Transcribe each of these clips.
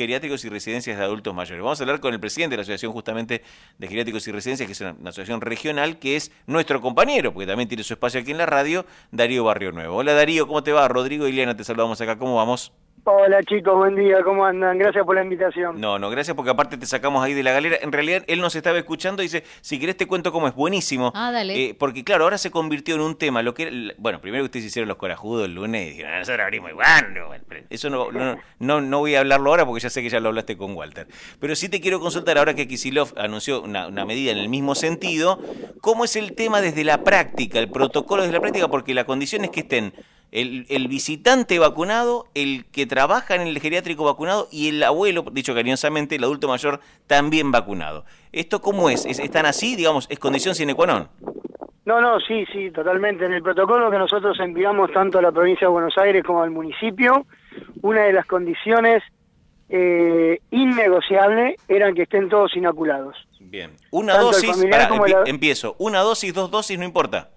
geriátricos y residencias de adultos mayores. Vamos a hablar con el presidente de la Asociación justamente de Geriátricos y Residencias, que es una, asociación regional, que es nuestro compañero, porque también tiene su espacio aquí en la radio, Darío Barrio Nuevo. Hola Darío, ¿cómo te va? Rodrigo y Liana, te saludamos acá, ¿cómo vamos? Hola chicos, buen día, ¿cómo andan? Gracias por la invitación. No, no, gracias porque aparte te sacamos ahí de la galera. En realidad él nos estaba escuchando y dice, si querés te cuento cómo es, buenísimo. Ah, dale. Eh, porque claro, ahora se convirtió en un tema, lo que bueno, primero que ustedes hicieron los corajudos el lunes y dijeron, "Ah, nosotros abrimos igual. Eso no, no, no, no voy a hablarlo ahora porque ya sé que ya lo hablaste con Walter. Pero sí te quiero consultar ahora que Kisilov anunció una, una medida en el mismo sentido, ¿cómo es el tema desde la práctica, el protocolo desde la práctica? Porque la condición es que estén el, el visitante vacunado, el que trabaja en el geriátrico vacunado y el abuelo, dicho cariñosamente, el adulto mayor también vacunado. ¿Esto cómo es? ¿Es- ¿Están así? Digamos, ¿es condición sine qua non? No, no, sí, sí, totalmente. En el protocolo que nosotros enviamos tanto a la provincia de Buenos Aires como al municipio, una de las condiciones eh, innegociables eran que estén todos inoculados. Bien. Una Tanto dosis, el- empiezo. Una dosis, dos dosis, no importa.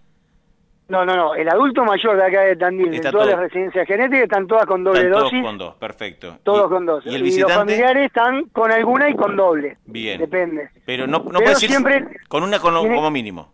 No, no, no. El adulto mayor de acá de Tandil, Está de todas todo- las residencias genéticas, están todas con doble Están todos dosis. con dos, perfecto. Todos Y- con dos. ¿Y el los visitante? familiares están con alguna y con doble. Bien. Depende. Pero no, no Pero puede ser siempre con una como, tiene- como mínimo.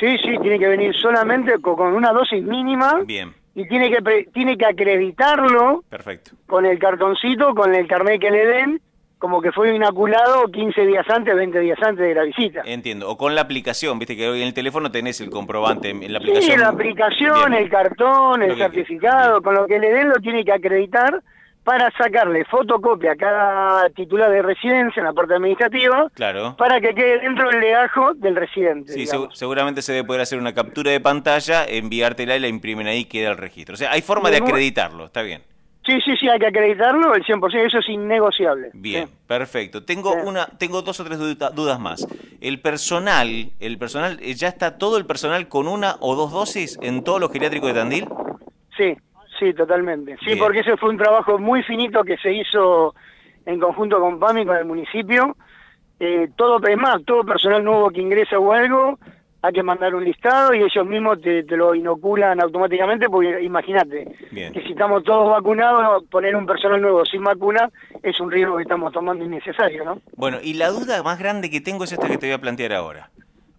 Sí, sí, tiene que venir solamente co- con una dosis mínima Bien, y tiene que pre- tiene que acreditarlo perfecto. con el cartoncito, con el carnet que le den, como que fue inoculado 15 días antes, 20 días antes de la visita. Entiendo. O con la aplicación, viste que hoy en el teléfono tenés el comprobante en la Sí, aplicación. la aplicación, Bien. el cartón, el certificado, bien. con lo que le den lo tiene que acreditar para sacarle fotocopia a cada titular de residencia en la parte administrativa Claro. para que quede dentro del legajo del residente. Sí, digamos. seguramente se debe poder hacer una captura de pantalla, enviártela y la imprimen ahí y queda el registro. O sea, hay forma de acreditarlo, está bien. Sí, sí, sí, hay que acreditarlo el 100%, eso es innegociable. Bien, Sí. perfecto. Tengo Sí. una, tengo dos o tres duda- dudas más. El personal, el personal, eh, ¿ya está todo el personal con una o dos dosis en todos los geriátricos de Tandil? Sí, sí, totalmente. Sí, Bien. porque ese fue un trabajo muy finito que se hizo en conjunto con PAMI, con el municipio. Eh, todo, es más, todo personal nuevo que ingresa o algo, hay que mandar un listado y ellos mismos te, te lo inoculan automáticamente, porque imagínate, que si estamos todos vacunados, poner un personal nuevo sin vacuna es un riesgo que estamos tomando innecesario, ¿no? Bueno, y la duda más grande que tengo es esta que te voy a plantear ahora.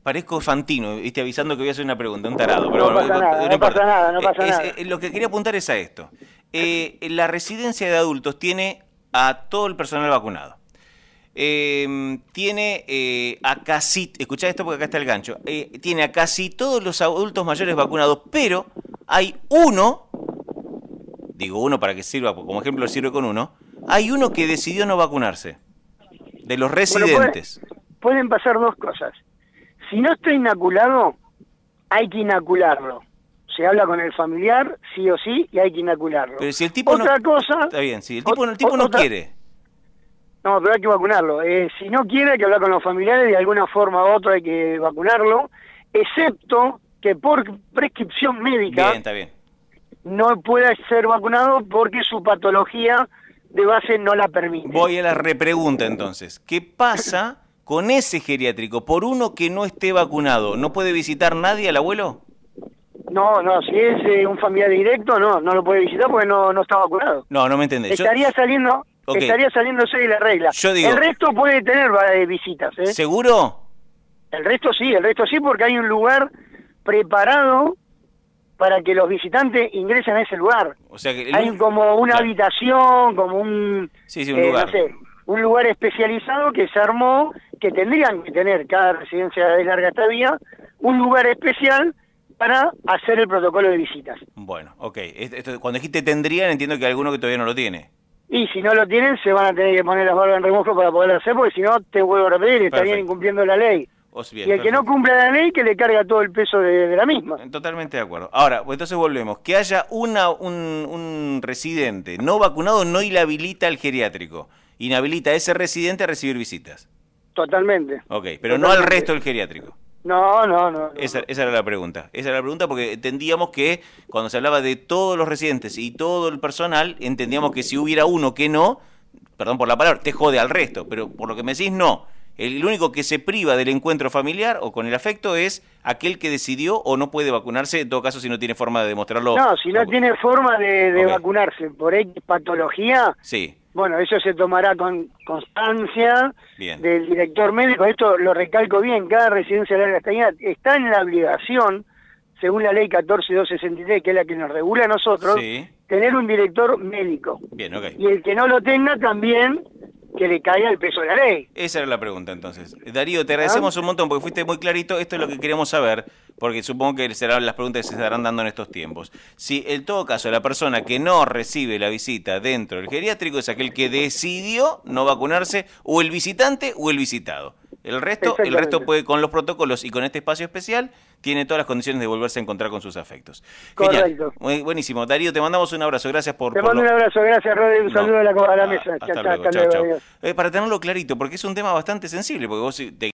Parezco Fantino, viste, avisando que voy a hacer una pregunta, un tarado. Pero No bueno, pasa nada, no pasa nada, no Eh, pasa es- nada. eh, lo que quería apuntar es a esto. Eh, la residencia de adultos tiene a todo el personal vacunado. Eh, tiene eh, a casi, escuchá esto porque acá está el gancho, eh, tiene a casi todos los adultos mayores vacunados, pero hay uno, digo uno para que sirva, como ejemplo sirve con uno, hay uno que decidió no vacunarse, de los Bueno, residentes. pueden pasar dos cosas. Si no está inoculado, hay que inocularlo. Se habla con el familiar, sí o sí, y hay que inocularlo. Pero si el tipo no- Otra cosa... Está bien, si el tipo, ot- el tipo no otra- quiere. No, pero hay que vacunarlo. Eh, si no quiere, hay que hablar con los familiares, de alguna forma u otra hay que vacunarlo, excepto que por prescripción médica Bien, está bien. no pueda ser vacunado porque su patología de base no la permite. Voy a la repregunta entonces. ¿Qué pasa con ese geriátrico? Por uno que no esté vacunado, ¿no puede visitar nadie al abuelo? No, no, si es eh, un familiar directo, no, no lo puede visitar porque no, no está vacunado. No, no me entendés. Yo- Estaría saliendo, Estaría saliéndose de la regla. Yo digo- el resto puede tener eh, visitas, ¿eh? ¿Seguro? El resto sí, el resto sí, porque hay un lugar preparado para que los visitantes ingresen a ese lugar. O sea que el- Hay como una Claro. habitación, como un, Sí, sí, un eh, lugar. no sé, un lugar especializado que se armó, que tendrían que tener cada residencia de larga estadía, un lugar especial para hacer el protocolo de visitas. Bueno, ok. Esto- cuando dijiste tendrían, entiendo que hay alguno que todavía no lo tiene. Y si no lo tienen, se van a tener que poner las barbas en remojo para poder hacer, porque si no, te vuelvo a repetir, estarían incumpliendo la ley. Bien, y el que no cumpla la ley, que le carga todo el peso de, de la misma. Totalmente de acuerdo. Ahora, pues entonces volvemos. Que haya una, un, un residente no vacunado no inhabilita al geriátrico. Inhabilita a ese residente a recibir visitas. Totalmente. Ok, pero no al resto del geriátrico. No, no, no. no. Esa, esa era la pregunta. Esa era la pregunta porque entendíamos que cuando se hablaba de todos los residentes y todo el personal, entendíamos que si hubiera uno que no, perdón por la palabra, te jode al resto. Pero por lo que me decís, no. El único que se priva del encuentro familiar o con el afecto es aquel que decidió o no puede vacunarse, en todo caso si no tiene forma de demostrarlo. No, si no tiene forma de, vacunarse por X patología, Sí. Bueno, eso se tomará con constancia Bien. del director médico. Esto lo recalco bien, cada residencia de larga estadía está en la obligación, según la ley 14263, que es la que nos regula a nosotros, Sí. tener un director médico. Bien, ok. Y el que no lo tenga también, que le caiga el peso de la ley. Esa era la pregunta entonces. Darío, te agradecemos un montón porque fuiste muy clarito. Esto es lo que queremos saber, porque supongo que serán las preguntas que se estarán dando en estos tiempos. Si en todo caso la persona que no recibe la visita dentro del geriátrico es aquel que decidió no vacunarse, o el visitante o el visitado. El resto, el resto puede, con los protocolos y con este espacio especial, tiene todas las condiciones de volverse a encontrar con sus afectos. Correcto. Genial. Buenísimo. Darío, te mandamos un abrazo. Gracias por... Te por mando lo- un abrazo, gracias Rodri, un No. saludo a la, a la Ah, mesa. Hasta luego, hasta chao, luego, chao. adiós. Eh, para tenerlo clarito, porque es un tema bastante sensible, porque vos te